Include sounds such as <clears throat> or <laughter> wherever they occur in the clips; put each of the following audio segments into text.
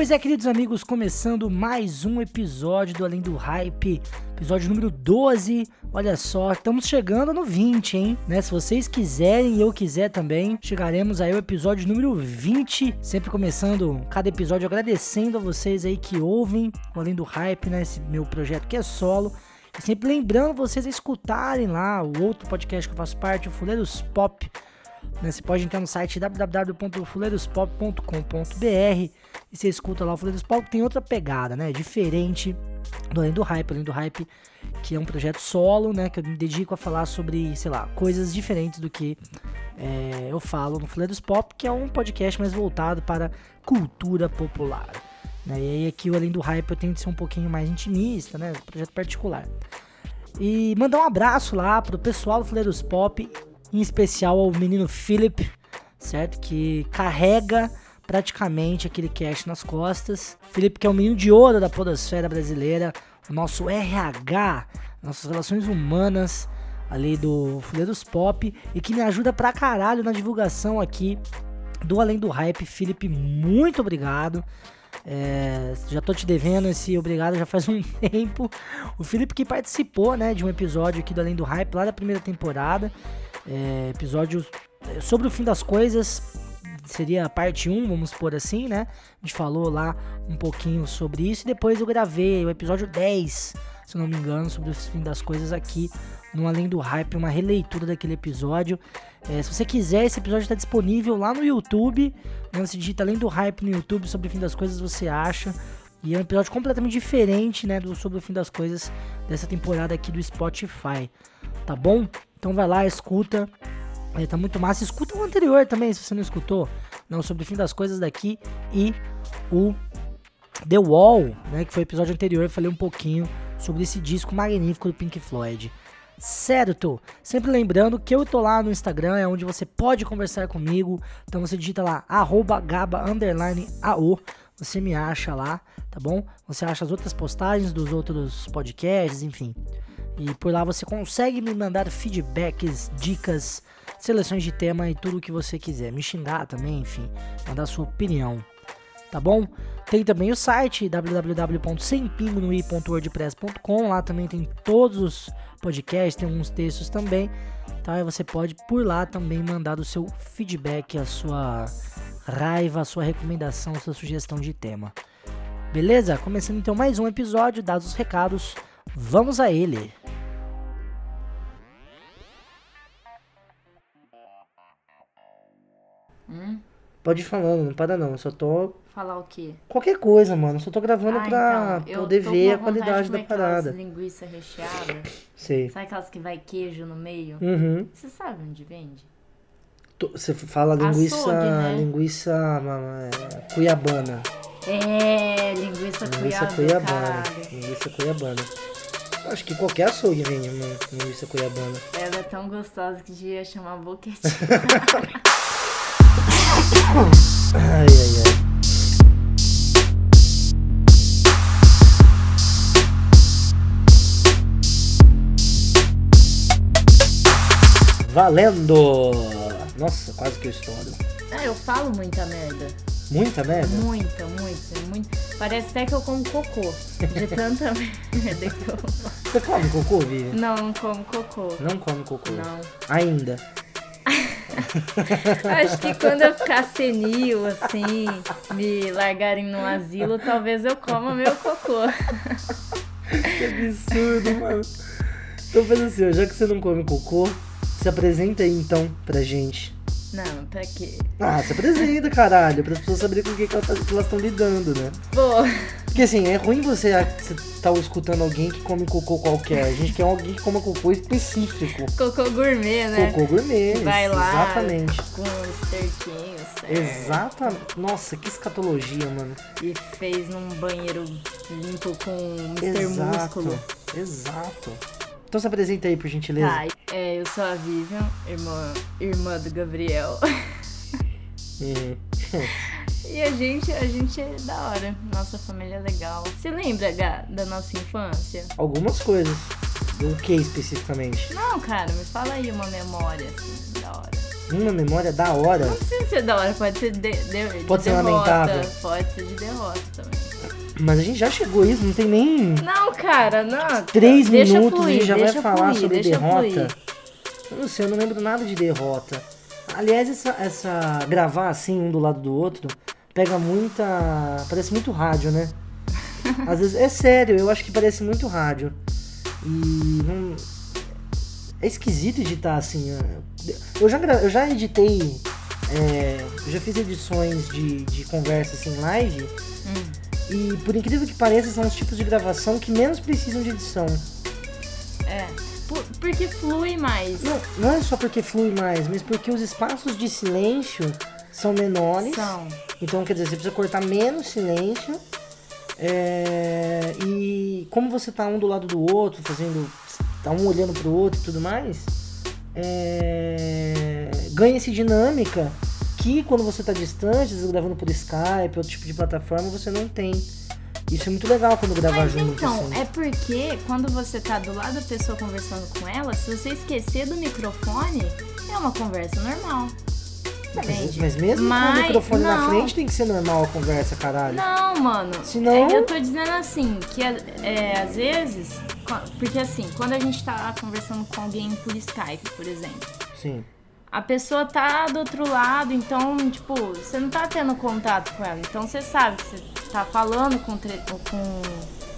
Pois é, queridos amigos, começando mais um episódio do Além do Hype, episódio número 12. Olha só, estamos chegando no 20, hein? Né? Se vocês quiserem e eu quiser também, chegaremos aí ao episódio número 20. Sempre começando cada episódio agradecendo a vocês aí que ouvem o Além do Hype, né? Esse meu projeto que é solo. E sempre lembrando vocês a escutarem lá o outro podcast que eu faço parte, o Fuleiros Pop né? Você pode entrar no site www.fuleirospop.com.br e você escuta lá o Fuleiros Pop, tem outra pegada, né? Diferente do Além do Hype. Além do Hype, que é um projeto solo, né? Que eu me dedico a falar sobre, sei lá, coisas diferentes do que é, eu falo no Fuleiros Pop, que é um podcast mais voltado para cultura popular. Né? E aí aqui Além do Hype eu tento ser um pouquinho mais intimista, né? Projeto particular. E mandar um abraço lá pro pessoal do Fuleiros Pop em especial ao menino Philip, certo? Que carrega praticamente aquele cast nas costas. Felipe que é o menino de ouro da podosfera brasileira, o nosso RH, nossas relações humanas ali do Fuleiros Pop e que me ajuda pra caralho na divulgação aqui do Além do Hype. Felipe, muito obrigado. É, já tô te devendo esse obrigado já faz <laughs> um tempo. O Felipe que participou, né, de um episódio aqui do Além do Hype lá da primeira temporada. É, episódio é, sobre o fim das coisas, seria a parte 1, vamos por assim, né? A gente falou lá um pouquinho sobre isso e depois eu gravei o episódio 10, se não me engano, sobre o fim das coisas aqui no Além do Hype, uma releitura daquele episódio. É, se você quiser, esse episódio está disponível lá no YouTube. Né? Você digita Além do Hype no YouTube sobre o fim das coisas, você acha. E é um episódio completamente diferente, né, do sobre o fim das coisas dessa temporada aqui do Spotify. Tá bom? Então vai lá, escuta. É, tá muito massa. Escuta o anterior também, se você não escutou. Não, sobre o fim das coisas daqui. E o The Wall, né? Que foi o episódio anterior. Eu falei um pouquinho sobre esse disco magnífico do Pink Floyd. Certo? Sempre lembrando que eu tô lá no Instagram, é onde você pode conversar comigo. Então você digita lá, arroba gaba, underline, AO. Você me acha lá, tá bom? Você acha as outras postagens dos outros podcasts, enfim. E por lá você consegue me mandar feedbacks, dicas, seleções de tema e tudo o que você quiser. Me xingar também, enfim, mandar sua opinião. Tá bom? Tem também o site www.sempingonui.wordpress.com. Lá também tem todos os podcasts, tem alguns textos também. Tá? E você pode por lá também mandar o seu feedback, a sua raiva, a sua recomendação, a sua sugestão de tema. Beleza? Começando então mais um episódio, dados os recados, vamos a ele. Hum? Pode ir falando, não para não. Eu só tô. Falar o quê? Qualquer coisa, mano. Só tô gravando Ah, pra então, eu poder ver a qualidade de da parada. linguiça recheada. Sei. Sabe aquelas que vai queijo no meio? Uhum. Você sabe onde vende? Você fala linguiça. Açougue, né? Linguiça é, cuiabana. É, linguiça, Linguiça cuiabana. Linguiça cuiabana. Acho que qualquer açougue vende uma linguiça cuiabana. Ela é tão gostosa que devia chamar boquete. <laughs> Ai, ai, ai. Valendo! Nossa, quase que eu estouro. ah, eu falo muita merda. Muita merda? Muita, muita, muita. Parece até que eu como cocô. De tanta <laughs> merda que eu Você come cocô, Vivi? Não, não como cocô. Não come cocô. Não. Ainda. <laughs> Acho que quando eu ficar senil, assim, me largarem num asilo, talvez eu coma meu cocô. <laughs> Que absurdo, mano. Então faz assim, ó, já que você não come cocô, se apresenta aí então pra gente. Não, pra quê? Ah, se apresenta, caralho, para as pessoas saberem com o que, que elas tá- estão lidando, né? Pô, Porque assim, é ruim você, você tá escutando alguém que come cocô qualquer. A gente quer alguém que coma cocô específico. cocô gourmet, né? Cocô gourmet. Vai lá Exatamente. com esterquinho, certo? Exatamente. Nossa, que escatologia, mano. E fez num banheiro limpo com Mr. Exato. Músculo. Exato. Então se apresenta aí, por gentileza. Tá, é, eu sou a Vivian, irmã, irmã do Gabriel. Uhum. <laughs> E a gente, a gente é da hora. Nossa família é legal. Você lembra, Gá, da nossa infância? Algumas coisas. Do que especificamente? Não, cara, me fala aí uma memória, assim, da hora. Uma memória da hora. Não precisa ser da hora, pode ser de, de, Pode de ser derrota. lamentável. Pode ser de derrota também. Mas a gente já chegou a isso, não tem nem Não, cara, não. três deixa minutos fluir, e já vai falar fluir, sobre derrota. fluir. Eu não sei, eu não lembro nada de derrota. Aliás, essa, essa gravar assim, um do lado do outro, pega muita. Parece muito rádio, né? Às vezes. É sério, eu acho que parece muito rádio. E não. É esquisito editar assim. é. Eu já, eu já editei. é, eu já fiz edições de, de conversa assim, live. Hum. E por incrível que pareça, são os tipos de gravação que menos precisam de edição. É. Por- porque flui mais. Não, não é só porque flui mais, mas porque os espaços de silêncio são menores. São. Então, quer dizer, você precisa cortar menos silêncio. é, e como você tá um do lado do outro, fazendo. tá um olhando pro outro e tudo mais, é, ganha essa dinâmica que quando você tá distante, gravando por Skype, outro tipo de plataforma, você não tem. Isso é muito legal quando gravar Mas junto. então, assim. é porque quando você tá do lado da pessoa conversando com ela, se você esquecer do microfone, é uma conversa normal. Mas, mas mesmo com o Mas microfone na não. frente tem que ser normal a conversa, caralho. Não, mano. Senão- É eu tô dizendo assim, que é, às vezes. Porque assim, quando a gente tá conversando com alguém por Skype, por exemplo, Sim. A pessoa tá do outro lado, então, tipo, você não tá tendo contato com ela. Então você sabe que você tá falando com, com,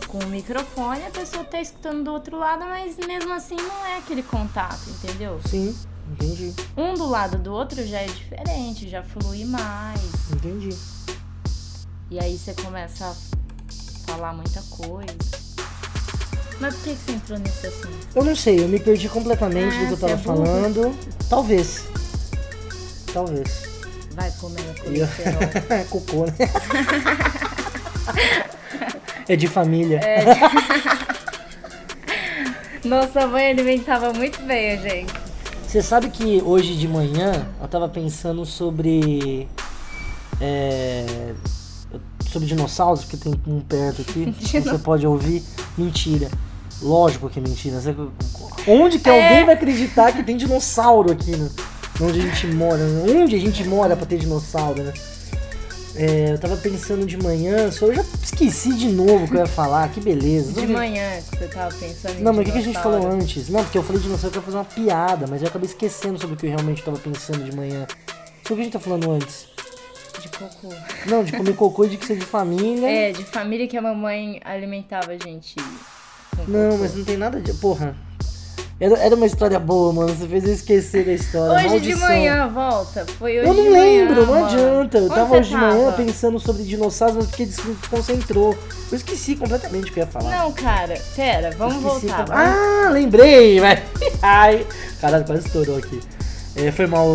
com o microfone, a pessoa tá escutando do outro lado, mas mesmo assim não é aquele contato, entendeu? Sim, entendi. Um do lado do outro já é diferente, já flui mais. Entendi. E aí você começa a falar muita coisa. Mas por que você entrou nesse assunto? Eu não sei, eu me perdi completamente Ah, do que eu você tava é falando. Talvez. Talvez. Vai comendo eu- colesterol. É <laughs> cocô, né? é de família. <laughs> Nossa mãe alimentava muito bem a gente. Você sabe que hoje de manhã eu tava pensando sobre. é, sobre dinossauros, porque tem um perto aqui. <laughs> você pode ouvir. Mentira. Lógico que é mentira. Onde que É. alguém vai acreditar que tem dinossauro aqui no, onde a gente mora? Onde a gente mora pra ter dinossauro, né? É, eu tava pensando de manhã, só eu já esqueci de novo o que eu ia falar, que beleza. De manhã que você tava pensando em Não, mas o que, que a gente falou antes? Não, porque eu falei de dinossauro pra fazer uma piada, mas eu acabei esquecendo sobre o que eu realmente tava pensando de manhã. Sobre o que a gente tá falando antes? De cocô. Não, de comer cocô e de que ser de família. É, de família que a mamãe alimentava a gente. Não, mas não tem nada de. Porra. Era, era uma história boa, mano. Você fez eu esquecer da história. Hoje de Maldição. manhã, volta. Foi hoje Eu não de manhã, lembro, não mano. adianta. Eu Onde tava hoje de manhã tava? pensando sobre dinossauros, mas porque desconcentrou. Eu esqueci completamente o que eu ia falar. Não, cara, pera, vamos Esqueci voltar. com- vamos- Ah, lembrei, velho. <laughs> Ai, caralho, quase estourou aqui. É, foi mal.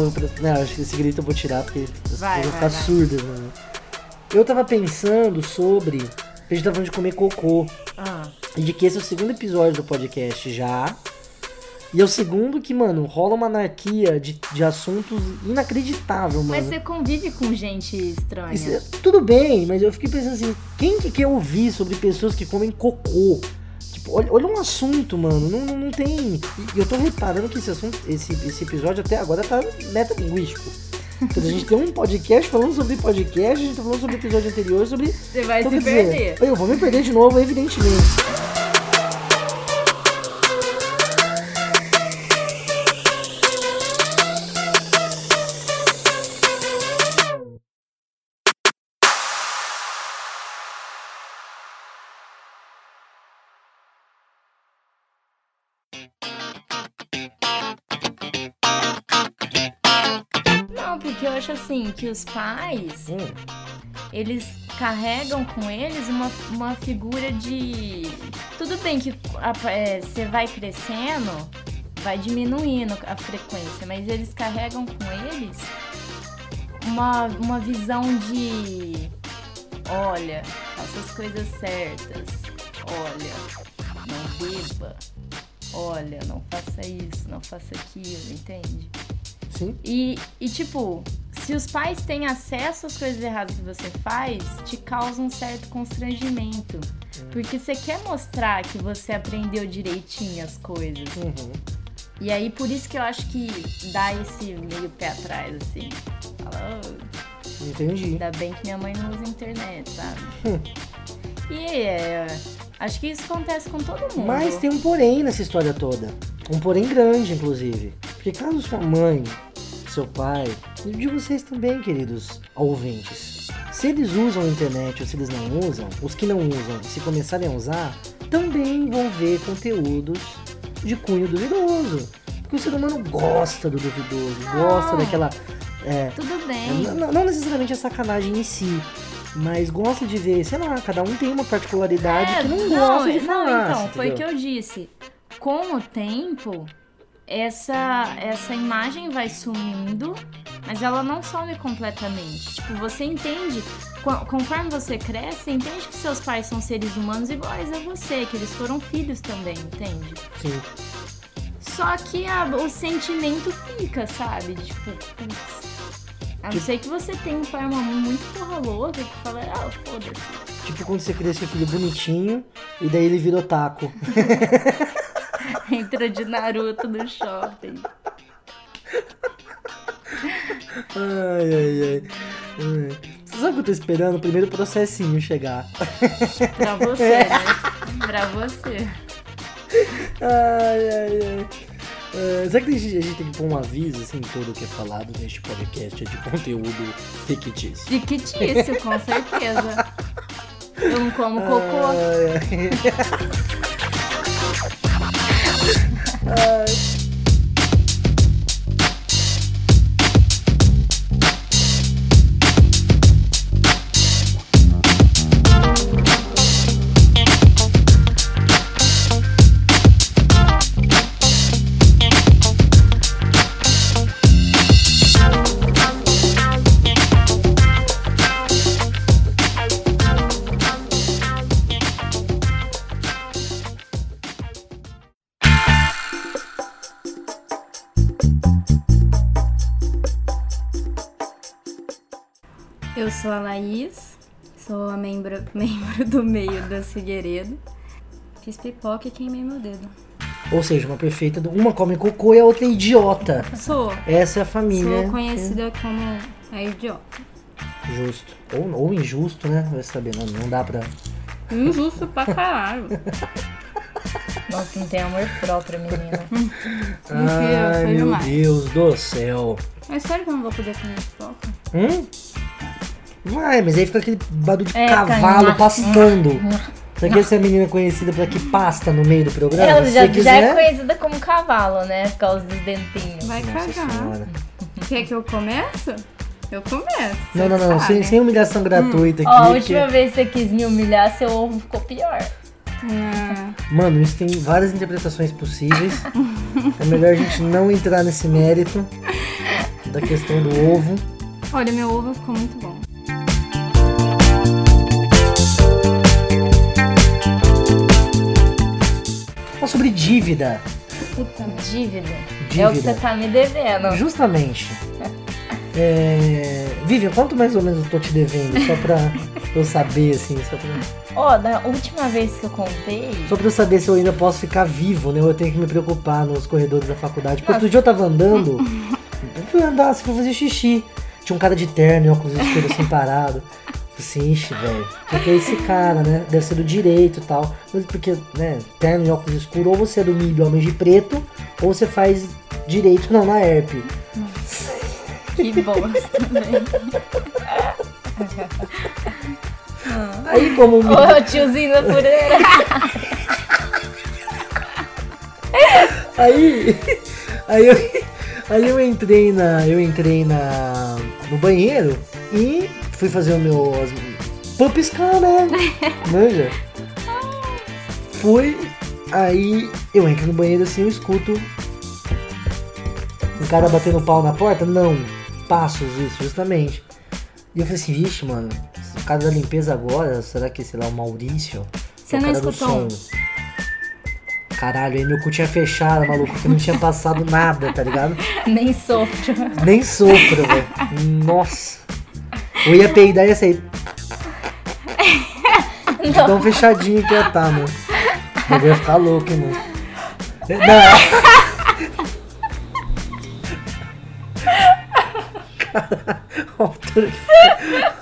Não, acho que esse grito eu vou tirar porque as Vai, pessoas vão vai, ficar vai. surdas, mano. Eu tava pensando sobre. A gente tava falando de comer cocô. Ah, de que esse é o segundo episódio do podcast já. E é o segundo que, mano, rola uma anarquia de, de assuntos inacreditável, mano. mas você convive com gente estranha. Isso é- tudo bem, mas eu fiquei pensando assim, quem que quer ouvir sobre pessoas que comem cocô? Tipo, olha, olha um assunto, mano, não, não, não tem... E eu tô reparando que esse assunto, esse, esse episódio até agora tá metalinguístico. Quer dizer, a gente tem um podcast falando sobre podcast, a gente tá falando sobre o episódio anterior, sobre... Você vai Então, se quer dizer, perder. eu vou me perder de novo, evidentemente. Acho assim que os pais, Hum, eles carregam com eles uma, uma figura de. Tudo bem que é, você vai crescendo, vai diminuindo a frequência, mas eles carregam com eles uma, uma visão de. Olha, faça as coisas certas. Olha, não beba. Olha, não faça isso, não faça aquilo, entende? sim. E, e, tipo, se os pais têm acesso às coisas erradas que você faz, te causa um certo constrangimento. Porque você quer mostrar que você aprendeu direitinho as coisas. Uhum. E aí, por isso que eu acho que dá esse meio pé atrás, assim. Fala, "Oh, Entendi. ainda bem que minha mãe não usa internet, sabe? Hum. E é, acho que isso acontece com todo mundo. Mas tem um porém nessa história toda. Um porém grande, inclusive. Porque caso sua mãe, seu pai, e de vocês também, queridos ouvintes, se eles usam a internet ou se eles não usam, os que não usam, se começarem a usar, também vão ver conteúdos de cunho duvidoso. Porque o ser humano gosta do duvidoso, gosta Não. daquela. é, Tudo bem. não, não necessariamente a sacanagem em si, mas gosta de ver, sei lá, cada um tem uma particularidade É, que não gosta de não, falar. então, você foi o que eu disse. Com o tempo, essa, essa imagem vai sumindo, mas ela não some completamente. Tipo, você entende, co- conforme você cresce, você entende que seus pais são seres humanos iguais a você, que eles foram filhos também, entende? Sim. Só que a- o sentimento fica, sabe? Tipo, putz. A não ser que você tenha um pai e uma mãe muito porra louca que fala, ah, foda-se. Tipo quando você cria seu filho bonitinho e daí ele vira otaku. <laughs> <laughs> Entra de Naruto no shopping. Ai, ai, ai. Você sabe o que eu tô esperando? O primeiro processinho chegar. Pra você, né? Pra você. Ai, ai, ai. É, será que a gente, a gente tem que pôr um aviso assim, tudo que é falado neste podcast é de conteúdo fictício? Fictício, com certeza. Eu não como cocô. Ai, ai. Eu a Laís, sou a membro, <laughs> membro do meio da Figueiredo. Fiz pipoca e queimei meu dedo. Ou seja, uma perfeita. do- Uma come cocô e a outra é idiota. Sou. Essa é a família. Sou conhecida como a idiota. Justo. Ou, ou injusto, né? Vai saber, não, não dá pra. Injusto pra caralho. <laughs> Nossa, não tem amor próprio, menina. <laughs> Ai, meu demais. Deus do céu. É sério que eu não vou poder comer pipoca? Hum? Vai, mas aí fica aquele barulho de É, cavalo pastando. Você quer ser a menina conhecida por que pasta no meio do programa? Ela já, já quiser. é conhecida como cavalo, né? Por causa dos dentinhos. Vai Nossa cagar. senhora. Quer que eu comece? Eu começo. Não, não, não, sem, sem humilhação gratuita aqui. Ó, a última vez que você quis me humilhar, seu ovo ficou pior. É, Mano, isso tem várias interpretações possíveis. é melhor a gente não entrar nesse mérito da questão do ovo. Olha, meu ovo ficou muito bom. Fala sobre dívida. Puta, dívida. Dívida. É o que você tá me devendo. Justamente. É... Vivian, quanto mais ou menos eu tô te devendo? Só pra eu saber, assim, só pra... Ó, da última vez que eu contei. Só pra eu saber se eu ainda posso ficar vivo, né? Eu tenho que me preocupar nos corredores da faculdade. Porque outro dia eu tava andando, <laughs> eu fui andar, assim, fui fazer xixi. Tinha um cara de terno e óculos escuros assim parado. Assim, ixi, velho. O que é esse cara, né? Deve ser do direito e tal. Mas Porque, né, terno e óculos escuros, ou você é do MIB homem de preto, ou você faz direito não na ERP. Que bosta, velho. <laughs> Aí como o MIB Ô, tiozinho da fureira. Aí, aí eu, aí eu entrei na, eu entrei na no banheiro e fui fazer o meu pra piscar, né? <laughs> Manja. Fui, aí eu entro no banheiro assim, eu escuto um cara batendo pau na porta, não, passos isso, justamente. E eu falei assim, vixe, mano, o cara da limpeza agora, será que, sei lá, o Maurício? Você o não cara do escutou som. Caralho, aí meu cu tinha fechado, maluco, que não tinha passado nada, tá ligado? <laughs> Nem sopro. Nem sopro, velho. Nossa. Eu ia peidar e ia sair. De tão fechadinho que ia tá, mano. <laughs> Eu ia ficar louco, hein, mano. <laughs> Não. Cara, a altura que foi,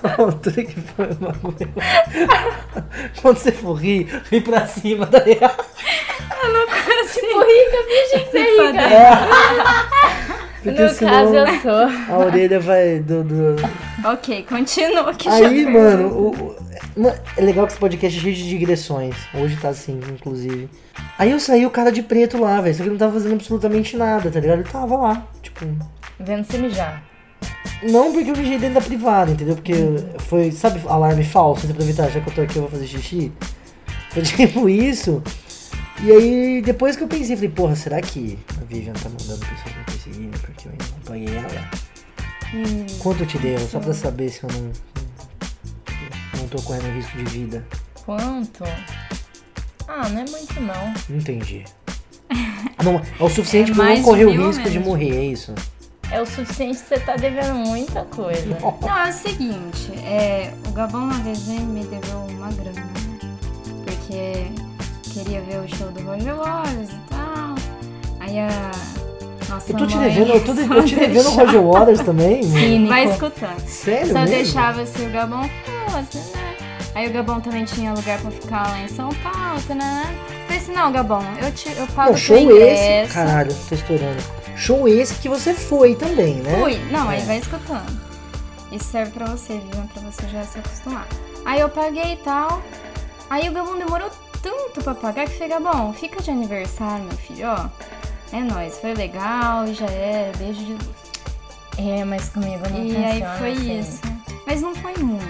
a altura que foi o bagulho. Quando você for rir, ri pra cima, tá ligado? Tipo, rica, finge ser rica. É. <laughs> Porque No senão caso, eu <laughs> sou. a orelha vai do... do- Ok, continua que Aí, mano, o- o- é legal que esse podcast é cheio de digressões. Hoje tá assim, inclusive. Aí eu saí o cara de preto lá, velho. Só que ele não tava fazendo absolutamente nada, tá ligado? Ele tava lá, tipo. Vendo você mijar. Não porque eu mijei dentro da privada, entendeu? Porque foi, sabe, alarme falso, aproveitar, já que eu tô aqui, eu vou fazer xixi. Foi <laughs> tipo isso. E aí, depois que eu pensei, falei, porra, será que a Vivian tá mandando pessoas apanhei ela? Quanto eu te devo? Só pra saber se eu não. Não tô correndo risco de vida. Quanto? Ah, não é muito não. Entendi. <laughs> Não, é o suficiente É pra eu não correr o risco de morrer, é isso? É o suficiente que você tá devendo muita coisa. <laughs> Não, é o seguinte, é, o Gabão uma vez me deveu uma grana? Porque queria ver o show do Roger Waters e tal. Aí a nossa Eu tô te devendo, eu, tô de- eu te devendo o Roger Waters também? mano. Cínico. Vai escutando. Sério Só mesmo? deixava assim o Gabão, foda né? Aí o Gabão também tinha lugar pra ficar lá em São Paulo, né? Falei assim, não, Gabão, eu, te, eu pago Não, o show esse. ingresso. Caralho, tô estourando. Show esse que você foi também, né? Fui. Não, aí É. vai escutando. Isso serve pra você, Vivian, pra você já se acostumar. Aí eu paguei e tal. Aí o Gabão demorou tanto pra pagar que falei, Gabão, fica de aniversário, meu filho, ó. É nóis, foi legal, já era, beijo de luz. É, mas comigo não E funciona aí foi assim. isso. Mas não foi muito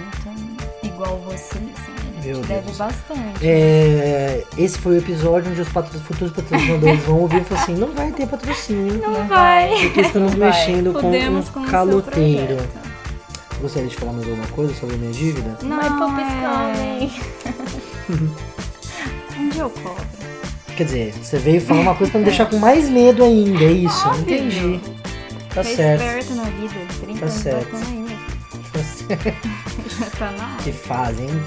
igual você, assim. Meu Deus. deve bastante. É, esse foi o episódio onde os patro- futuros patrocinadores vão ouvir e falar assim: não vai ter patrocínio. Não, Não vai. Porque estamos Vai. mexendo com um caloteiro. Gostaria de falar mais alguma coisa sobre a minha dívida? Não, pro é... piscão, hein? <laughs> Um dia eu cobro. Quer dizer, você veio falar uma coisa pra me deixar com mais medo ainda, é isso? Óbvio. Entendi. Tá certo. esperto na vida. 30 Tá anos certo. aí. Tá certo. <laughs> Já tá na hora. Que fazem, hein?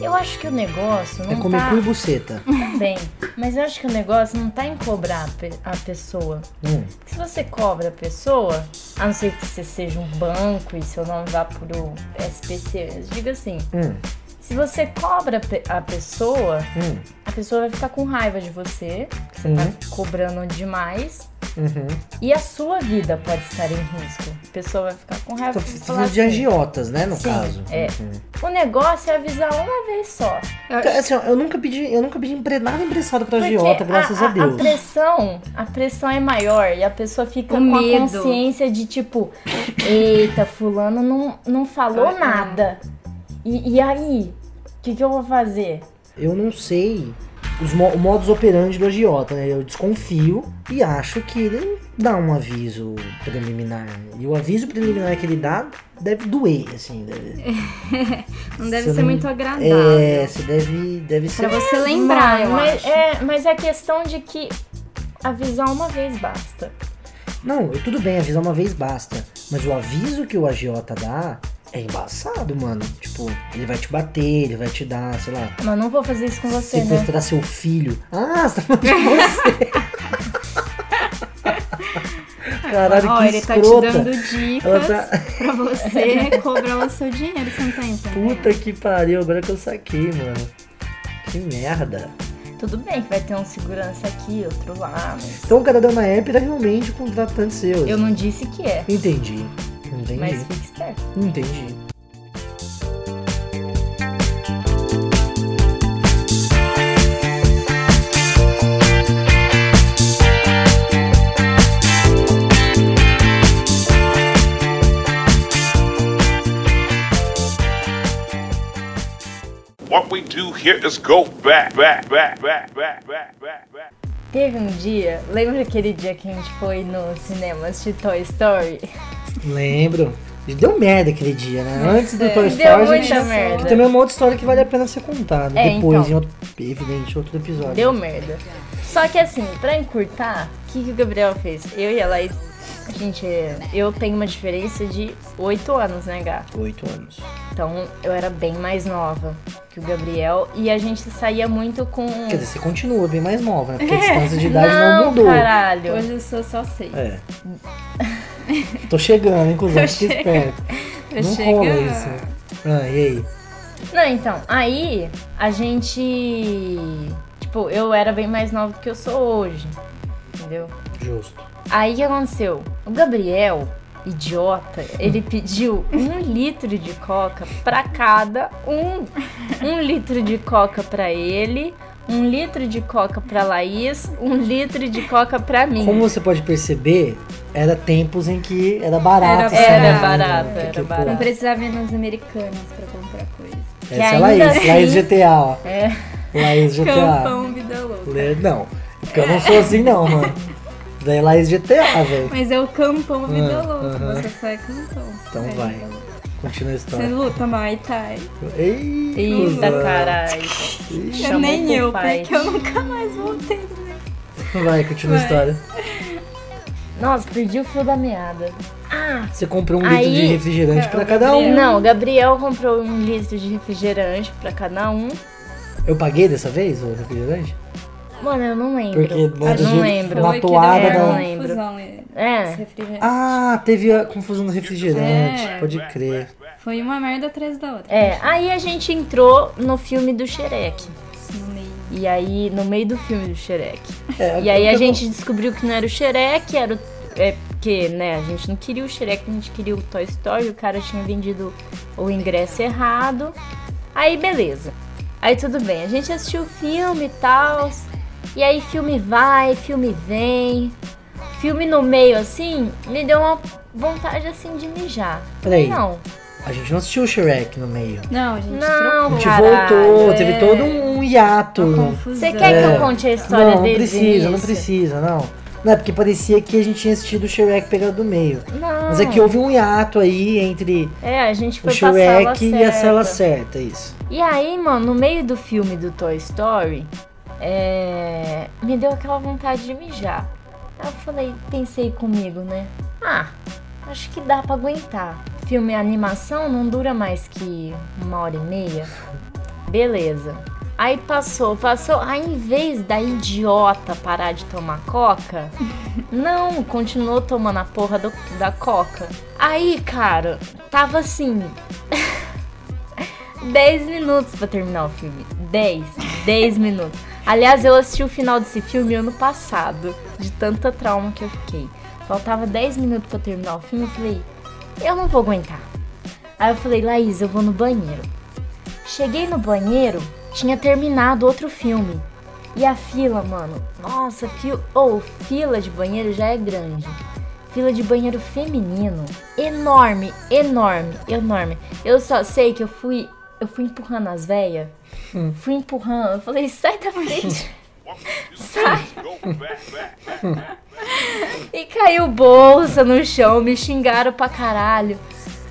Eu acho que o negócio não É comer tá cu e buceta. bem. Mas eu acho que o negócio não tá em cobrar a pe- a pessoa. Hum. Se você cobra a pessoa, a não ser que você seja um banco e seu nome vá pro SPC, diga assim, Hum. Se você cobra a pessoa, Hum. a pessoa vai ficar com raiva de você, você Uhum. tá cobrando demais, Uhum. e a sua vida pode estar em risco. A pessoa vai ficar com raiva Tô e falando falar de assim, agiotas, né, no Sim, caso. é. Uhum. O negócio é avisar uma vez só. Eu Então, assim, ó, eu nunca pedi, eu nunca pedi empre- nada emprestado pra Porque agiota, graças a, Deus. A pressão, a pressão é maior e a pessoa fica O com medo. a consciência de tipo, eita, fulano não, não falou É. nada. E, e aí, o que, que eu vou fazer? Eu não sei os mo- o modus operandi do agiota, né? Eu desconfio e acho que ele dá um aviso preliminar. E o aviso preliminar que ele dá deve doer, assim. Deve, <laughs> Não deve Você ser não- muito agradável. é, você deve, deve ser. Pra você lembrar, eu mas, acho. é, mas é questão de que avisar uma vez basta. Não, eu- tudo bem, avisar uma vez basta. Mas o aviso que o agiota dá é embaçado, mano. Tipo, ele vai te bater, ele vai te dar, sei lá, Mas não vou fazer isso com você, né? sequestrar seu filho. Ah, você tá falando de você. <laughs> Caralho, Ó, que ele tá te escrota. dando dicas tá... pra você <laughs> cobrar o seu dinheiro, você não tá entendendo? Puta que pariu, agora que eu saquei, mano. Que merda. Tudo bem que vai ter um segurança aqui, outro lá, mas Então o cara da Maep era realmente um contratante seu. eu não disse que é. Entendi. Entendi. Mas fique esperto. Entendi. What we do here is go back, back, back, back, back, back, back, back. Teve um dia, lembra aquele dia que a gente foi no cinema assistir Toy Story? <laughs> Lembro. Deu merda aquele dia, né? Antes do Toy Deu Story, a muita gente... merda. Que também é uma outra história que vale a pena ser contada. É, Depois, então. em outro, evidente, outro episódio. Deu merda. Só que assim, pra encurtar, o que, que o Gabriel fez? Eu e a Laís Gente, eu tenho uma diferença de 8 anos, né, Gá? Oito anos. Então eu era bem mais nova que o Gabriel e a gente saía muito com. Quer dizer, você continua bem mais nova, né? Porque a <laughs> distância de idade não, mudou. caralho. Hoje eu sou só seis. É. <laughs> Tô chegando, hein, cuzão? Tô Fica esperto. Tô Não chegando. rola isso. Ah, e aí? Não, então, aí a gente. Tipo, eu era bem mais nova do que eu sou hoje. Entendeu? Justo. Aí o que aconteceu? O Gabriel, idiota, ele pediu um <laughs> litro de coca pra cada um. Um litro de coca pra ele, um litro de coca pra Laís, um litro de coca pra mim. Como você pode perceber, era tempos em que era barato. Era essa Era merda, barato, né? era barato. Não precisava ir nas americanas pra comprar coisa. Essa Que é Laís, assim- Laís GTA, ó. É. Laís GTA. Campão, vida louca. Não, porque eu não sou assim não, mano. Daí é Laís GTA, velho. Mas é o campão, vida Ah, louca. aham. Você só é campão. Então É vai. Continua a Você história. luta Muay Thai. Ei, Eita, cuzão. caralho. Nem eu, pai. porque eu nunca mais voltei. né? Vai, continua a história. Nossa, perdi o fio da meada. Ah, Você comprou um Aí- litro de refrigerante pra o cada um. não, o Gabriel comprou um litro de refrigerante pra cada um. Eu paguei dessa vez o refrigerante? Mano, eu não lembro. Porque, né, eu do não jeito- lembro. na Foi que toada deu da- uma Não lembro. confusão, é, É. esse refrigerante. Ah, teve a confusão do refrigerante. É. Pode crer. Foi uma merda atrás da outra. É, aí a gente entrou no filme do meio. E aí, no meio do filme do Shrek. É, E aí a gente descobriu que não era o Shrek, era o. É porque, né, a gente não queria o Shrek, a gente queria o Toy Story, o cara tinha vendido o ingresso errado. Aí, beleza. Aí tudo bem, a gente assistiu o filme e tal. E aí filme vai, filme vem. Filme no meio, assim, me deu uma vontade, assim, de mijar. Peraí, Não, a gente não assistiu o Shrek no meio. Não, a gente Não, A trocou. gente Caralho, voltou, é. teve todo um hiato. Você quer que É. eu conte a história Não, não desde o precisa, não precisa, não. Não, é porque parecia que a gente tinha assistido o Shrek pegado do meio. Não. Mas é que houve um hiato aí entre É, a gente o foi sala Shrek e a cela certa, isso. E aí, mano, no meio do filme do Toy Story, é, me deu aquela vontade de mijar. Aí eu falei, pensei comigo, né? Ah, acho que dá pra aguentar. Filme e animação não dura mais que uma hora e meia. Beleza. Aí passou, passou. Aí em vez da idiota parar de tomar coca, <laughs> não, continuou tomando a porra do- da coca. Aí, cara, tava assim. <laughs> 10 minutos pra terminar o filme. 10. 10 minutos. Aliás, eu assisti o final desse filme ano passado, de tanta trauma que eu fiquei. Faltava 10 minutos pra terminar o filme, eu falei, eu não vou aguentar. Aí eu falei, Laís, eu vou no banheiro. Cheguei no banheiro, tinha terminado outro filme. E a fila, mano, nossa, fila, ou fila de banheiro já é grande. Fila de banheiro feminino, enorme, enorme, enorme. Eu só sei que eu fui, eu fui empurrando as velhas. Fui empurrando, eu falei, sai da frente. <laughs> sai. <laughs> E caiu bolsa no chão, me xingaram pra caralho.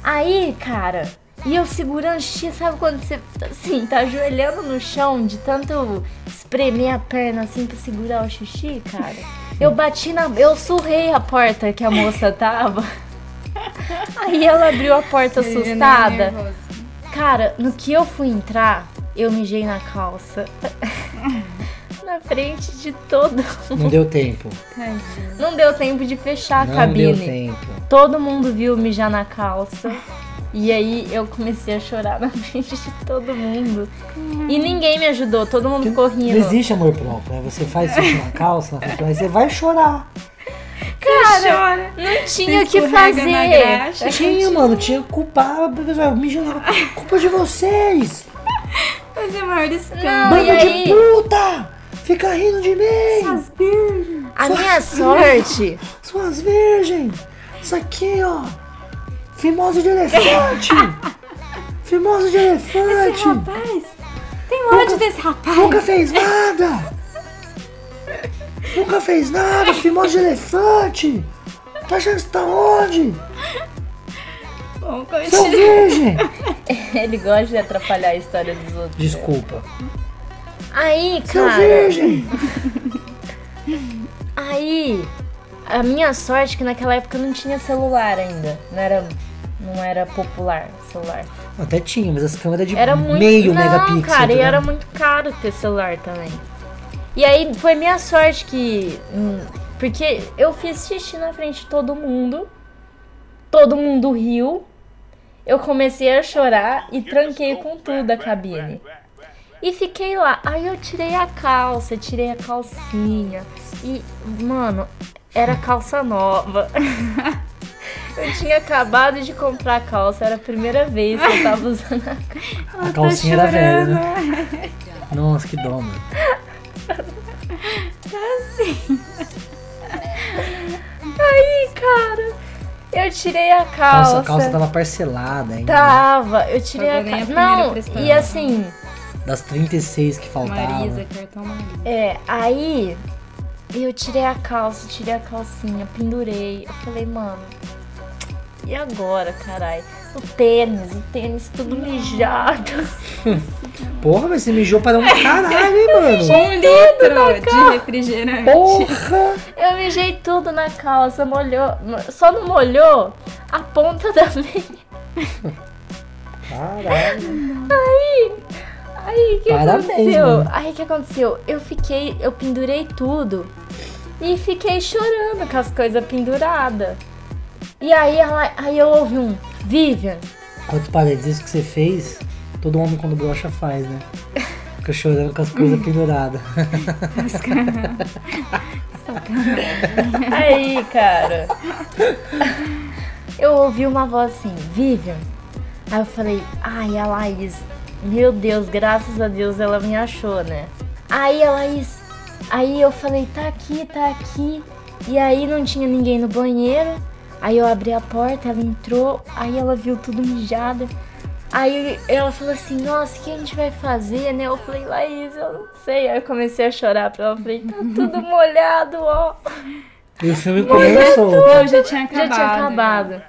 Aí, cara, e eu segurando xixi, sabe quando você, assim, tá ajoelhando no chão de tanto espremer a perna, assim, pra segurar o xixi, cara? Eu bati na... eu surrei a porta que a moça tava. Aí ela abriu a porta assustada. Cara, no que eu fui entrar, eu mijei na calça. <laughs> na frente de todo. Não deu tempo. Não deu tempo de fechar a Não cabine. deu tempo. Todo mundo viu mijar na calça. E aí eu comecei a chorar na <laughs> frente de todo mundo. E ninguém me ajudou, todo mundo ficou Não rindo. existe amor próprio, né? Você faz xixi na calça, na frente, aí você vai chorar. Cara, não tinha o que fazer. Tinha, mano, tinha na culpa de vocês. Mas é maior escândalo. Não, Bando e aí? de puta! Fica rindo de mim! A minha sorte. Suas virgens! Isso aqui, ó! Fimosa de elefante! <laughs> Fimosa de Esse elefante! rapaz, tem ódio desse rapaz. Nunca fez nada! Nunca fez nada! Fimosa de elefante! Tá achando que você tá onde? Bom, Seu virgem! <laughs> Ele gosta de atrapalhar a história dos outros. Desculpa. Aí, Seu cara. virgem! <laughs> Aí a minha sorte é que naquela época não tinha celular ainda. Não era, não era popular celular. Até tinha, mas as câmeras de Era muito. meio não, megapixel. cara, e era muito caro ter celular também. E aí foi minha sorte que. hum, Porque eu fiz xixi na frente de todo mundo. Todo mundo riu. Eu comecei a chorar e tranquei com tudo a cabine. E fiquei lá. Aí eu tirei a calça, tirei a calcinha. E, mano, era calça nova. <laughs> Eu tinha acabado de comprar a calça, era a primeira vez que eu tava usando a A calcinha era velha, né? Nossa, que dó, mano. <laughs> Aí, cara, eu tirei a A calça. calça, a calça tava parcelada ainda. Tava, eu tirei a calça. Não, e assim, Das 36 que faltavam. Marisa, cartão Marisa. é, aí eu tirei a calça, tirei a calcinha, pendurei. Eu falei, mano, e agora, carai? O tênis, o tênis tudo mijado. <laughs> Porra, mas você mijou para um <laughs> caralho, hein, mano? Um litro de refrigerante. Porra! Eu mijei tudo na calça, molhou. Só não molhou a ponta da <laughs> meia. Caralho. Aí, o que Parabéns, aconteceu? mano. Aí, o que aconteceu? Eu fiquei, eu pendurei tudo e fiquei chorando com as coisas penduradas. E aí, ela, aí eu ouvi um, Vivian, Quanto parênteses, isso que você fez, todo homem quando brocha faz, né? Fica chorando com as coisas penduradas. aí, cara. Eu ouvi uma voz assim, Vivian. Aí eu falei, ai, a Laís, meu Deus, graças a Deus ela me achou, né? Aí a Laís, aí eu falei, tá aqui, tá aqui. E aí não tinha ninguém no banheiro. Aí eu abri a porta, ela entrou, aí ela viu tudo mijado. Aí ela falou assim, nossa, o que a gente vai fazer, né? Eu falei, Laís, eu não sei. Aí eu comecei a chorar pra ela, falei, tá <laughs> tudo molhado, ó. E o filme começou. Eu já tinha acabado. Já tinha acabado.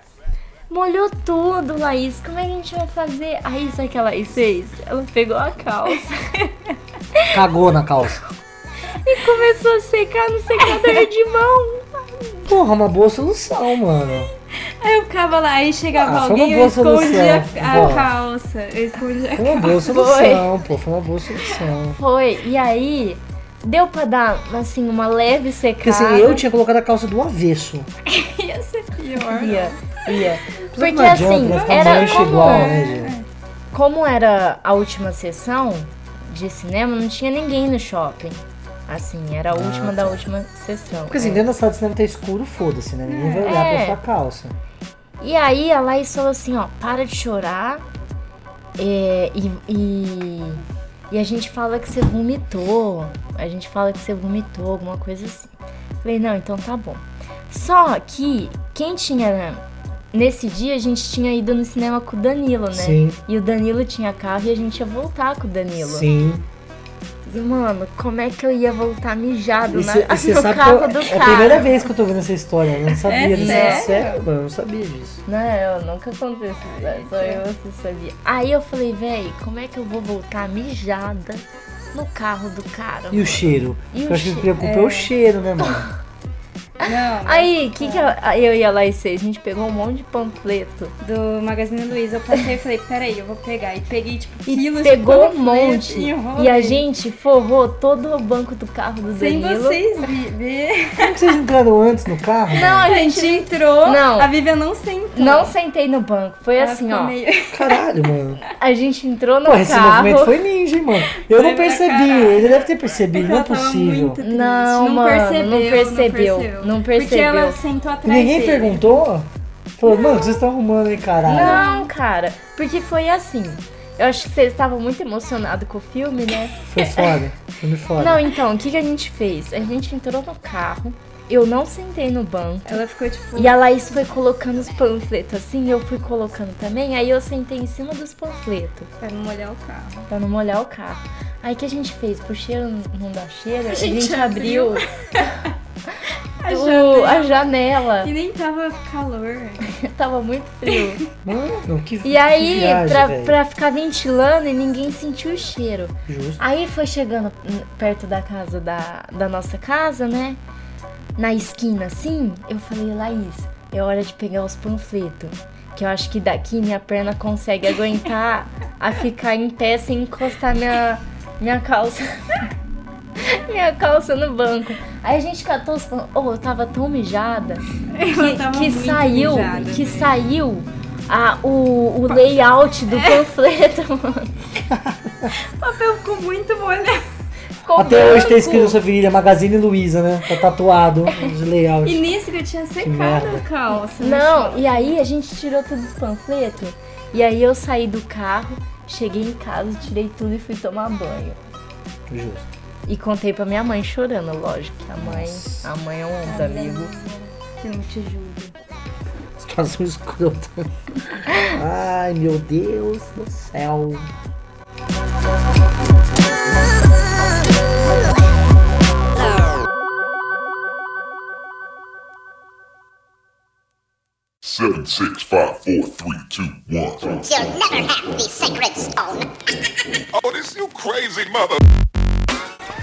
Molhou tudo, Laís. Como é que a gente vai fazer? Aí, sabe o que a Laís fez? Ela pegou a calça <laughs> Cagou na calça. e começou a secar no secador de mão. Porra, uma boa solução, mano. Aí eu ficava lá, aí chegava Ah, alguém, uma eu escondia a, a calça. Eu escondia a Foi uma boa solução, pô. Foi uma boa solução. Foi. E aí, deu pra dar, assim, uma leve Porque secada. assim, eu tinha colocado a calça do avesso. <laughs> Ia ser pior. Ia, ia. Porque adianta, assim, ficar era como, igual, né, gente? como era a última sessão de cinema, não tinha ninguém no shopping. Assim, era a última da última sessão. Porque assim, é. dentro da sala de cinema tá escuro, foda-se, né? Ninguém vai olhar É. pra sua calça. E aí a Laís falou assim, ó, para de chorar. é, e, e, e a gente fala que você vomitou. A gente fala que você vomitou, alguma coisa assim. Falei, não, então tá bom. Só que quem tinha. Nesse dia a gente tinha ido no cinema com o Danilo, né? Sim. E o Danilo tinha carro e a gente ia voltar com o Danilo. Sim. E, mano, como é que eu ia voltar mijado E na, você <laughs> no sabe carro que eu- do é a cara? primeira vez que eu tô vendo essa história. Eu não sabia É disso. sério? Sério, mano, eu não sabia disso. Não, eu nunca contei essa história, só eu você sabia. Aí eu falei, véi, como é que eu vou voltar mijada no carro do cara? E o cheiro? E eu o acho que me preocupa é o cheiro, né, mano? <laughs> Não, Aí, o que, que a- eu e a Laís fez? A gente pegou um monte de panfleto do Magazine Luiza, eu passei e falei, peraí, eu vou pegar. E peguei, tipo, e quilos pegou de um monte. e. E a gente forrou todo o banco do carro do Sem Danilo. vocês vi- ver. Como que vocês entraram antes no carro? Não, a A gente entrou, Não. a Vivian não sentou. não sentei no banco. Foi Ela assim, ó. meio- <laughs> Caralho, mano. A gente entrou no Pô, esse carro. movimento foi ninja, hein, mano. Eu Foi não percebi. Ele deve ter percebido, não é possível. Não, não mano, percebeu, não percebeu, não Porque percebeu. ela sentou atrás ninguém dele. perguntou? Falou, mano, o que vocês estão arrumando aí, caralho? Não, cara, porque foi assim. Eu acho que vocês estavam muito emocionados com o filme, né? Foi foda. Filme foda. Não, então, o que, que a gente fez? A gente entrou no carro, eu não sentei no banco. Ela ficou tipo. E a Laís foi colocando os panfletos assim, eu fui colocando também, aí eu sentei em cima dos panfletos, Pra não molhar o carro. pra não molhar o carro. Aí o que a gente fez? Pro cheiro não dar cheiro, a gente, gente abriu, <laughs> A o- janela. a janela. E nem tava calor. <laughs> Tava muito frio. Mano, que E aí, que viagem, pra, pra ficar ventilando e ninguém sentiu o cheiro. Justo. Aí foi chegando perto da casa da, da nossa casa, né? na esquina assim, eu falei, Laís, é hora de pegar os panfletos. Que eu acho que daqui minha perna consegue aguentar a ficar em pé sem encostar minha, minha calça. <laughs> minha calça no banco. Aí a gente catou os panfletos. Oh, eu tava tão mijada Eu tava que saiu, mijada, que velho. saiu a, o, o layout do panfleto, mano. O <laughs> papel ficou muito molhado. Ficou Até hoje tá branco. escrito sua virilha Magazine Luiza, né? Tá tatuado os E layouts. nisso que eu tinha secado a calça. Não, e aí a gente tirou tudo do panfleto. E aí eu saí do carro, cheguei em casa, tirei tudo e fui tomar banho. Justo. E contei pra minha mãe chorando, lógico, que a mãe, a mãe é um ombro amigo. Eu não te juro. Situação escrota. Ai, meu Deus do céu. Seven, six, five, four, three, two, one. You'll never have the sacred stone. Oh, this you crazy mother.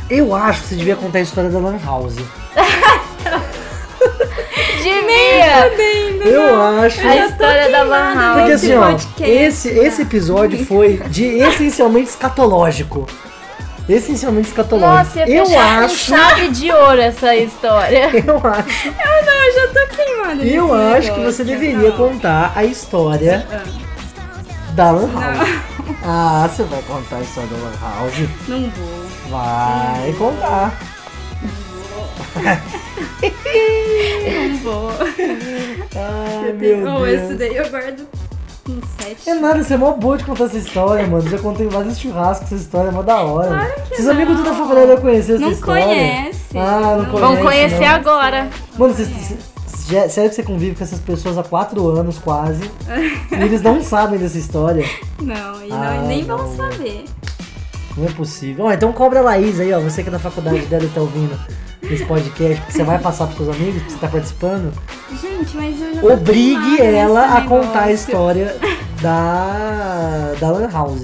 Eu acho que você devia contar a história da Lan House. <laughs> Devia! Eu acho. A história da Lan Porque House. assim, ó, esse, esse episódio foi de essencialmente escatológico. Essencialmente escatológico. Nossa, eu acho. chave de ouro essa história. <laughs> Eu acho, Eu não, eu já tô queimada. eu acho que você deveria não. contar a história da Lan House. <laughs> Ah, você vai contar a história da Lan House? Não vou. Vai contar. Não vou. Ai, meu Oh, esse Deus. daí eu guardo um sete. É nada, você é mó boa de contar essa história, mano. Já contei vários churrascos essa história, é mó da hora. Claro que Seus não. amigos da faculdade já conheceram essa Não história? conhece. Ah, não Não. conhece. Vão conhecer não. agora. Mano, vocês, vocês- já- sério que você convive com essas pessoas há quatro anos quase. <laughs> e eles não sabem dessa história. Não, e, não, Ah, nem não. vão saber. Não é possível. Ó, então cobra a Laís aí, ó. Você que é da faculdade dela e tá ouvindo esse podcast, porque você vai passar pros seus amigos, porque você tá participando. Gente, mas eu já Obrigue ela a contar a história da, da Lan House.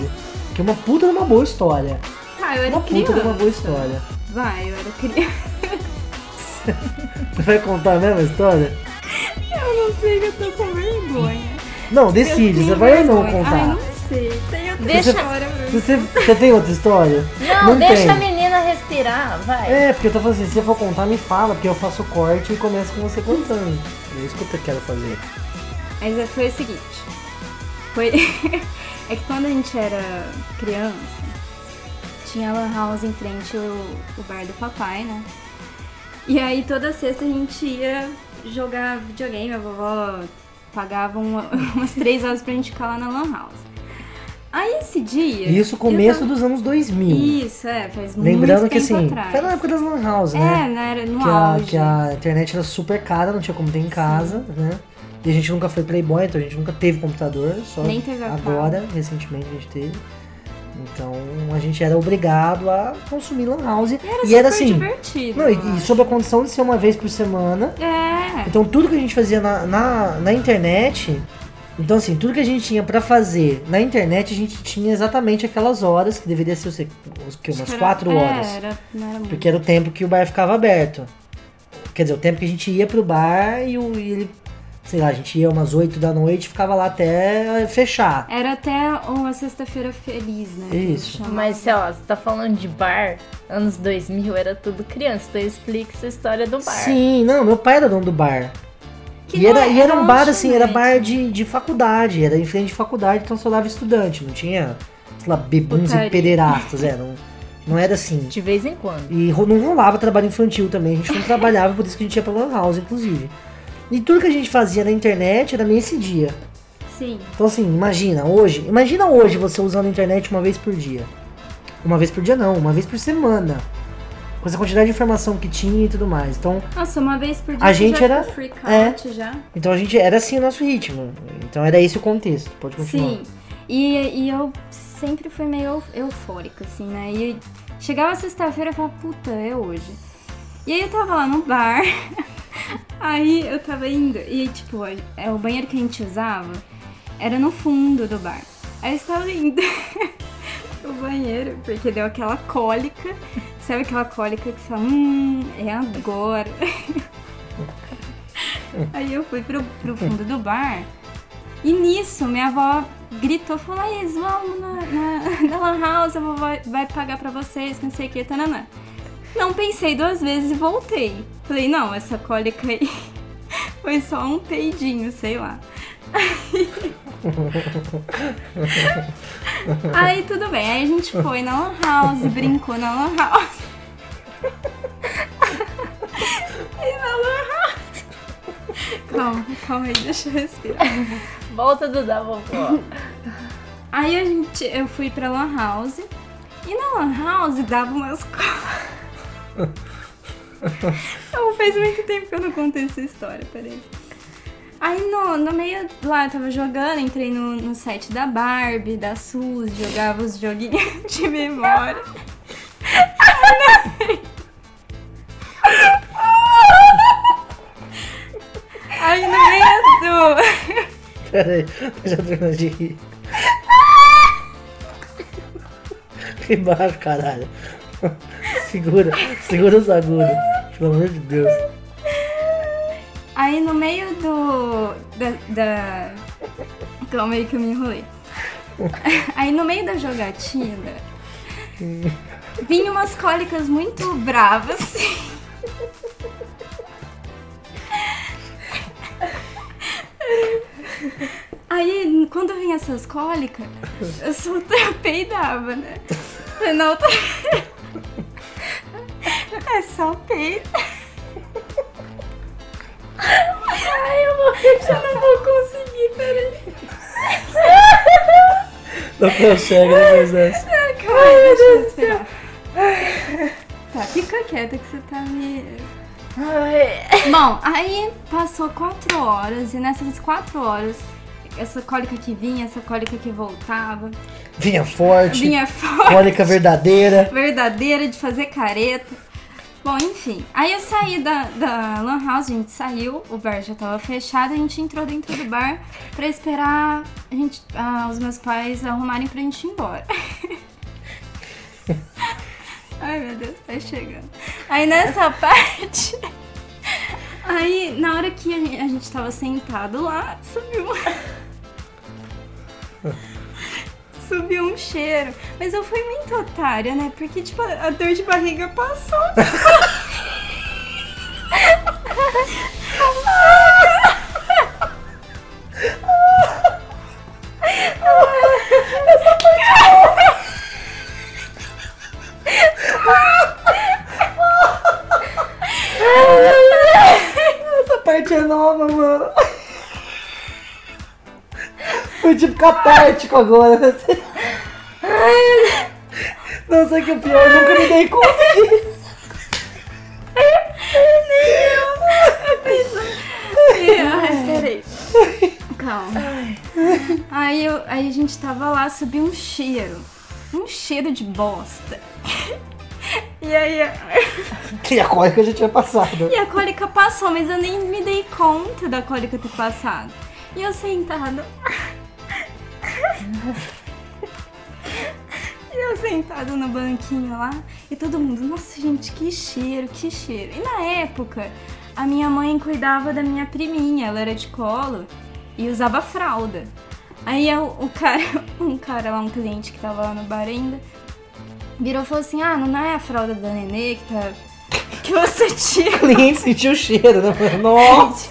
Que é uma puta de uma boa história. Tá, eu era Uma puta de uma boa criança. história. Vai, eu era criança. <laughs> Você vai contar a mesma história? Eu não sei que eu tô com vergonha. Não, decide, você vai ou não contar? Ai, não sei. Tem outra Deixa- história mim. Você, você tem outra história? Não, deixa tem. a menina respirar, vai. É, porque eu tô falando assim, se você for contar, me fala, porque eu faço corte e começo com você contando. É isso que eu quero fazer. Mas é- foi o seguinte. Foi. <laughs> é que quando a gente era criança, tinha a Lan House em frente ao, o bar do papai, né? E aí toda sexta a gente ia jogar videogame, a vovó pagava uma- <laughs> umas três horas pra gente ficar lá na Lan House. Aí esse dia. Isso começo tava- dos anos 2000. Isso, é, faz Lembrando muito que tempo assim, atrás. foi na época das lan house, É, né? né? Era no Que a, auge. que a internet era super cara, não tinha como ter em casa, né? E a gente nunca foi playboy, então a gente nunca teve computador, só Nem teve a agora, recentemente a gente teve. Então a gente era obrigado a consumir lan house. Era e era assim. divertido. Não, e, e sob a condição de ser uma vez por semana. É. Então tudo que a gente fazia na, na, na internet. Então assim, tudo que a gente tinha pra fazer na internet, a gente tinha exatamente aquelas horas, que deveria ser o quê? Uns- que, umas Era- 4 é, horas. Era, não era muito. Porque era o tempo que o bar ficava aberto. Quer dizer, o tempo que a gente ia pro bar e, o, e ele. Sei lá, a gente ia umas 8 da noite e ficava lá até fechar. Era até uma sexta-feira feliz, né? Isso. Mas, sei lá, você tá falando de bar, anos 2000 era tudo criança, então explica essa história do bar. Sim, não, meu pai era dono do bar. Que E era, é- e era um bar assim, era bar de, de faculdade, era em frente de faculdade, então só dava estudante, não tinha, sei lá, bebuns e pederastas, é, não, não era assim. De vez em quando. E não rolava trabalho infantil também, a gente não trabalhava, por isso que a gente ia pra Lan House, inclusive. E tudo que a gente fazia na internet era nesse dia. Sim. Então assim, imagina hoje, imagina hoje você usando a internet uma vez por dia. Uma vez por dia não, uma vez por semana. Com essa quantidade de informação que tinha e tudo mais. Então, Nossa, uma vez por dia A gente era- é. já. então a gente era assim o nosso ritmo. Então era esse o contexto. Pode continuar. Sim. E, e eu sempre fui meio eu- eufórica, assim, né? E chegava sexta-feira e falava, puta, é hoje. E aí eu tava lá no bar, <laughs> aí eu tava indo, e tipo, é, o banheiro que a gente usava era no fundo do bar. Aí eu estava indo <laughs> pro banheiro, porque deu aquela cólica. Sabe aquela cólica que fala, hum, é agora. <laughs> Aí eu fui pro, pro fundo do bar. E nisso, minha avó gritou, falou, Laís, vamos na, na, <laughs> na lan house, a vovó vai, vai pagar pra vocês, não sei o que, tananã. Não pensei duas vezes e voltei. Falei, não, essa cólica aí <laughs> foi só um peidinho, sei lá. <laughs> Aí tudo bem, aí a gente foi na lan house, brincou na lan house. <laughs> E na lan house. Calma, calma aí, deixa eu respirar. Volta do da vovó. Aí a gente, eu fui pra lan house e na lan house dava umas coisas. <laughs> Não, faz muito tempo que eu não contei essa história, peraí. Aí no, no meio lá eu tava jogando, entrei no, no site da Barbie, da SUS, jogava os joguinhos <laughs> de memória. Aí no meio do. Pera aí, já terminou de rir. <laughs> Que baixo, caralho. Segura, segura os agudos. Pelo amor de Deus. Aí no meio do. Da. da... Calma aí que eu me enrolei. <laughs> Aí no meio da jogatina. Vinha umas cólicas muito bravas. Aí, quando vinha essas cólicas, eu a <laughs> peidava, né? Não, tá... <laughs> É só peito. Ai, eu vou eu não vou conseguir, peraí. Não consegue depois dessa. Calma, deixa eu respirar. Tá, fica quieta que você tá me. Bom, aí passou quatro horas e nessas quatro horas, essa cólica que vinha, essa cólica que voltava, Vinha forte. vinha forte, Cólica verdadeira. verdadeira de fazer careta. Bom, enfim. Aí eu saí da, da Lan House, a gente saiu, o bar já tava fechado, a gente entrou dentro do bar pra esperar a gente, ah, os meus pais arrumarem pra gente ir embora. <laughs> Ai meu Deus, tá chegando. Aí nessa <laughs> parte. Aí na hora que a gente, tava sentado lá, subiu. <laughs> Subiu um cheiro. Mas eu fui muito otária, né? Porque, tipo, a dor de barriga passou. Essa parte é nova, mano. Foi tipo catártico agora. Não sei o que é pior, eu nunca me dei conta disso. Ai, peraí. Calma. Aí, eu- aí a gente tava lá, subiu um cheiro. Um cheiro de bosta. E aí. Que a cólica já tinha passado. E a cólica passou, mas eu nem me dei conta da cólica ter passado. E eu sentada. E eu sentada no banquinho lá. E todo mundo, nossa gente, que cheiro, que cheiro. E na época, a minha mãe cuidava da minha priminha, ela era de colo e usava fralda. Aí eu- o cara, <laughs> um cara lá, um cliente que tava lá no bar ainda, virou e falou assim: Ah, não é a fralda da nenê que tá. que você tira. <laughs> O cliente sentiu o cheiro, né? Nossa.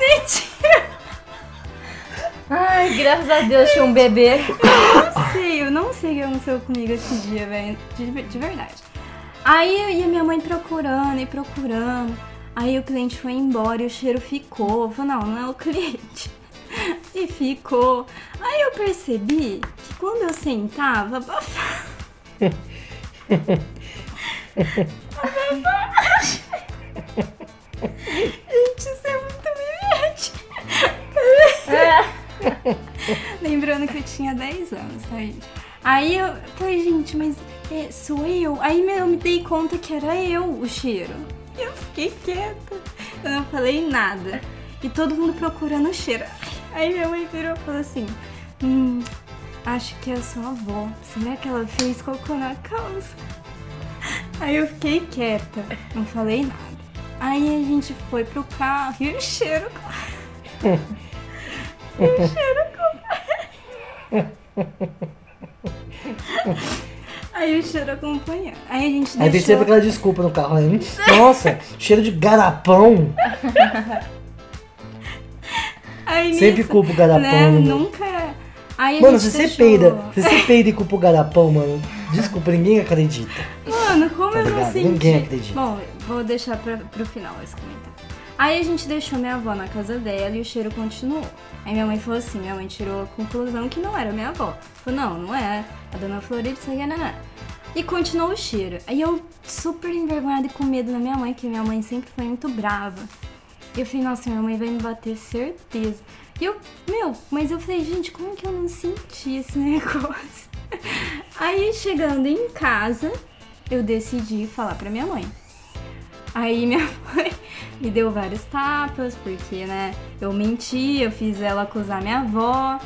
Ai, graças a Deus tinha um bebê. não sei, eu não sei o que aconteceu comigo esse dia, velho. De, de verdade. Aí eu e a minha mãe procurando e procurando. Aí o cliente foi embora e o cheiro ficou. Eu falei, não, não é o <laughs> cliente. E ficou. Aí eu percebi que quando eu sentava, abafava. <laughs> Gente, isso é muito humilhante. <laughs> Lembrando que eu tinha 10 anos, tá, gente? Aí eu falei, gente, mas é, sou eu? Aí eu me dei conta que era eu o cheiro. E eu fiquei quieta. Eu não falei nada. E todo mundo procurando o cheiro. Aí minha mãe virou e falou assim: Hum, acho que é a sua avó. Será que ela fez cocô na calça? Aí eu fiquei quieta, não falei nada. Aí a gente foi pro carro e o cheiro <laughs> Aí o cheiro acompanha. Aí a gente Aí tem deixou... sempre aquela desculpa no carro. Né? Nossa, cheiro de garapão. Aí Sempre nisso, culpa o garapão. Né? né? Nunca... Aí Mano, se você deixou... peida, se você peida e culpa o garapão, mano, desculpa, ninguém acredita. Mano, como Tá eu não ligado? senti? Ninguém acredita. Bom, vou deixar pra, pro final esse comentário. Aí a gente deixou minha avó na casa dela e o cheiro continuou. Aí minha mãe falou assim, minha mãe tirou a conclusão que não era minha avó. Falou, não, não é. A dona Florinda, isso aqui, não, não. E continuou o cheiro. Aí eu super envergonhada e com medo da minha mãe, que minha mãe sempre foi muito brava. E eu falei, nossa, minha mãe vai me bater, certeza. E eu, meu, mas eu falei, gente, como que eu não senti esse <laughs> negócio? Aí chegando em casa, eu decidi falar pra minha mãe. Aí minha <laughs> mãe me deu vários tapas, porque, né, eu menti, eu fiz ela acusar minha avó.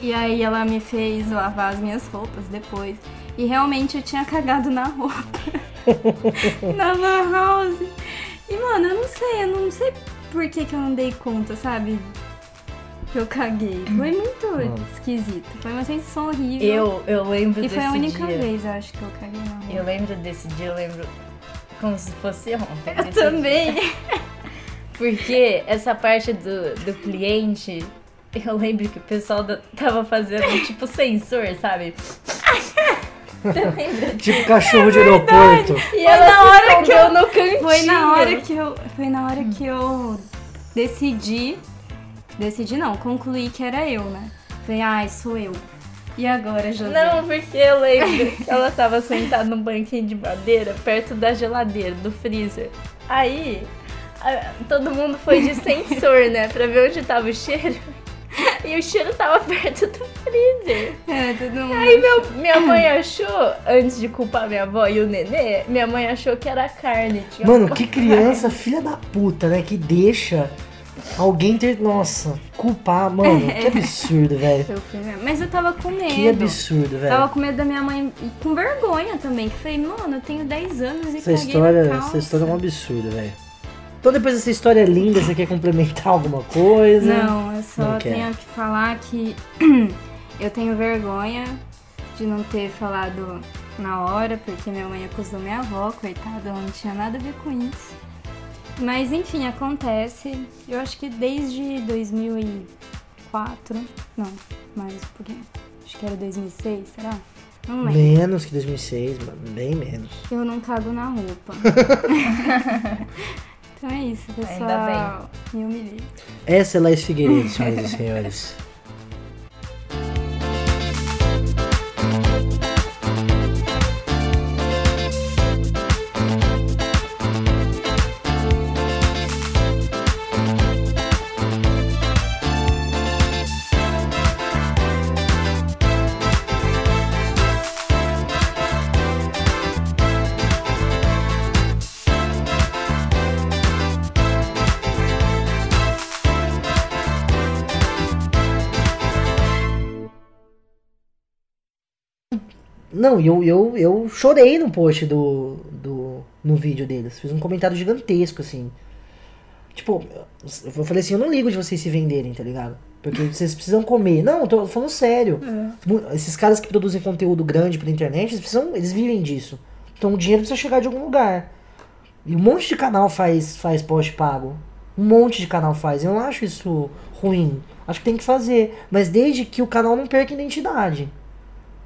E aí ela me fez lavar as minhas roupas depois. E realmente eu tinha cagado na roupa. <laughs> na lan house. E, mano, eu não sei, eu não sei por que, que eu não dei conta, sabe? Que eu caguei. Foi muito esquisito. Foi uma sensação horrível. Eu, eu lembro E desse foi a única dia. vez, eu acho, que eu caguei na roupa. Eu lembro desse dia, eu lembro como se fosse ontem. Eu também. dia. <laughs> Porque essa parte do, do cliente, eu lembro que o pessoal da- tava fazendo tipo sensor, sabe? <laughs> Tipo cachorro de aeroporto. E ela na hora que eu- no cantinho. Foi na hora que eu. Foi na hora que eu decidi. Decidi não, concluí que era eu, né? Falei, ai, sou eu. E agora, José? Não, porque eu lembro que ela tava sentada num banquinho de madeira perto da geladeira, do freezer. Aí, a- todo mundo foi de sensor, né? Pra ver onde tava o cheiro. <laughs> E o cheiro tava perto do freezer. É, todo mundo. Aí meu, minha mãe achou, antes de culpar minha avó e o nenê, minha mãe achou que era carne. Tinha Mano, que <laughs> criança filha da puta, né? Que deixa alguém ter. Nossa, culpar, mano. <laughs> Que absurdo, velho. Mas eu tava com medo. Que absurdo, Tava velho. com medo da minha mãe e com vergonha também. Que falei, mano, eu tenho 10 anos e Essa história, essa história é um absurdo, velho. Então depois dessa história linda, você quer complementar alguma coisa? Não, eu só Não tenho que falar que <clears throat> eu tenho vergonha de não ter falado na hora, porque minha mãe acusou minha avó, coitada, ela não tinha nada a ver com isso. Mas enfim, acontece. Eu acho que desde 2004, não, mais um pouquinho. Acho que era 2006, será? Não lembro. Menos que 2006, mano. Bem menos. Eu não cago na roupa. <laughs> então é isso, pessoal. Ainda Me humilhei. Essa é Laís Figueiredo, senhoras e senhores. Não, e eu, eu, eu chorei no post do, do. no vídeo deles. Fiz um comentário gigantesco, assim. Tipo, eu falei assim, eu não ligo de vocês se venderem, tá ligado? Porque vocês precisam comer. Não, eu tô falando sério. Mu- Esses caras que produzem conteúdo grande pela internet, eles precisam. Eles vivem disso. Então o dinheiro precisa chegar de algum lugar. E um monte de canal faz, faz post pago. Um monte de canal faz. Eu não acho isso ruim. Acho que tem que fazer. Mas desde que o canal não perca identidade.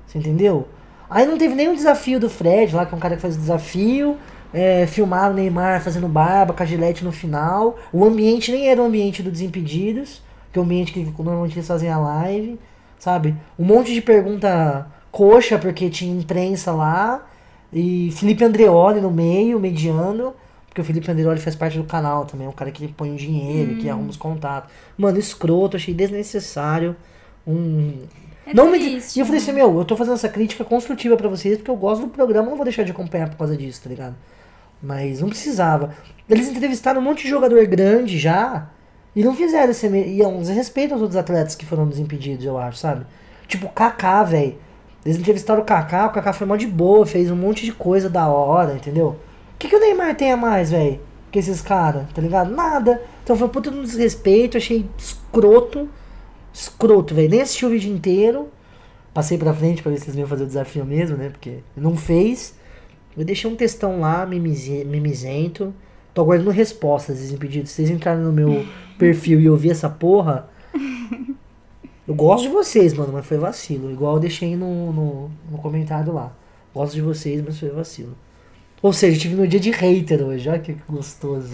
Você entendeu? Aí não teve nenhum desafio do Fred lá, que é um cara que faz desafio. É, filmaram o Neymar fazendo barba com a gilete no final. O ambiente nem era o ambiente do Desimpedidos, que é o ambiente que normalmente eles fazem a live, sabe? Um monte de pergunta coxa, porque tinha imprensa lá. E Felipe Andreoli no meio, mediano. Porque o Felipe Andreoli faz parte do canal também. É um cara que põe o dinheiro, que arruma os contatos. Mano, escroto, achei desnecessário. Um. É não me... triste, E eu falei né? assim, meu, eu tô fazendo essa crítica construtiva pra vocês porque eu gosto do programa, não vou deixar de acompanhar por causa disso, tá ligado? Mas não precisava. Eles entrevistaram um monte de jogador grande já e não fizeram esse. E é um desrespeito aos outros atletas que foram desimpedidos, eu acho, sabe? Tipo, o Kaká, velho. Eles entrevistaram o Kaká, o Kaká foi mó de boa, fez um monte de coisa da hora, entendeu? O que, que o Neymar tem a mais, velho? Que esses caras, tá ligado? Nada. Então foi um puta de um desrespeito, achei escroto. Escroto, velho. Nem assisti o vídeo inteiro. Passei pra frente pra ver se eles iam fazer o desafio mesmo, né? Porque não fez. Eu deixei um textão lá, mimize- mimizento. Tô aguardando respostas desses impedidos. Se vocês entrarem no meu <laughs> perfil e ouvir essa porra. Eu gosto de vocês, mano, mas foi vacilo. Igual eu deixei no, no, no comentário lá. Gosto de vocês, mas foi vacilo. Ou seja, eu tive meu dia de hater hoje. Olha que gostoso.